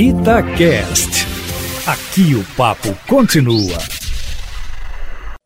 Itacast. Aqui o papo continua.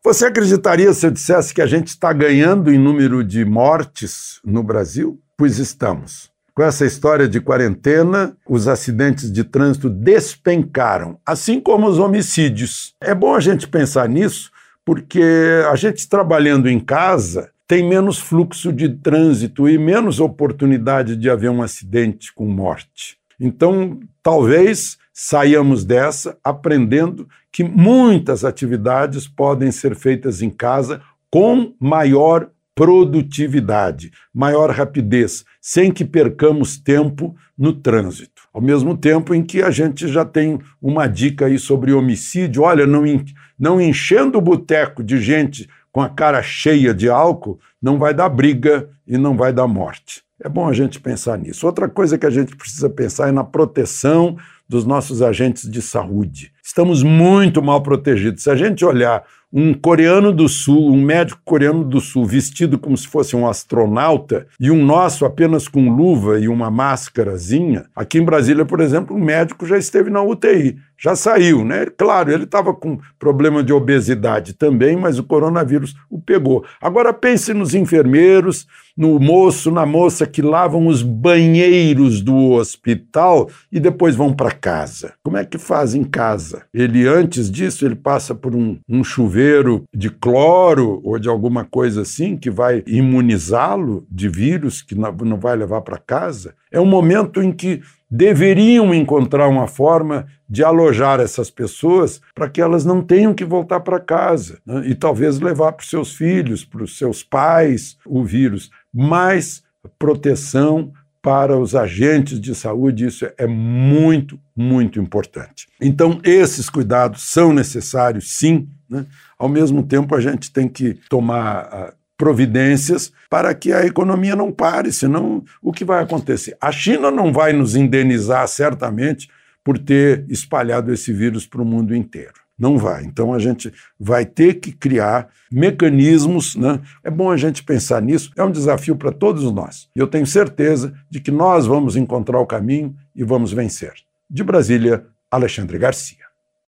Você acreditaria se eu dissesse que a gente está ganhando em número de mortes no Brasil? Pois estamos. Com essa história de quarentena, os acidentes de trânsito despencaram, assim como os homicídios. É bom a gente pensar nisso, porque a gente trabalhando em casa tem menos fluxo de trânsito e menos oportunidade de haver um acidente com morte. Então, talvez saiamos dessa aprendendo que muitas atividades podem ser feitas em casa com maior produtividade, maior rapidez, sem que percamos tempo no trânsito. Ao mesmo tempo em que a gente já tem uma dica aí sobre homicídio, olha, não, não enchendo o boteco de gente com a cara cheia de álcool, não vai dar briga e não vai dar morte. É bom a gente pensar nisso. Outra coisa que a gente precisa pensar é na proteção dos nossos agentes de saúde. Estamos muito mal protegidos. Se a gente olhar um coreano do sul, um médico coreano do sul vestido como se fosse um astronauta e um nosso apenas com luva e uma máscarazinha, aqui em Brasília, por exemplo, um médico já esteve na UTI, já saiu, né? Claro, ele estava com problema de obesidade também, mas o coronavírus o pegou. Agora pense nos enfermeiros, no moço, na moça que lavam os banheiros do hospital e depois vão para casa. Como é que faz em casa? Ele, antes disso, ele passa por um, um chuveiro de cloro ou de alguma coisa assim que vai imunizá-lo de vírus que não vai levar para casa. É um momento em que deveriam encontrar uma forma de alojar essas pessoas para que elas não tenham que voltar para casa né? e talvez levar para os seus filhos, para os seus pais o vírus. Mais proteção para os agentes de saúde, isso é muito, muito importante. Então, esses cuidados são necessários, sim. Né? Ao mesmo tempo, a gente tem que tomar uh, providências para que a economia não pare, senão o que vai acontecer? A China não vai nos indenizar, certamente, por ter espalhado esse vírus para o mundo inteiro. Não vai. Então a gente vai ter que criar mecanismos. Né? É bom a gente pensar nisso. É um desafio para todos nós. E eu tenho certeza de que nós vamos encontrar o caminho e vamos vencer. De Brasília, Alexandre Garcia.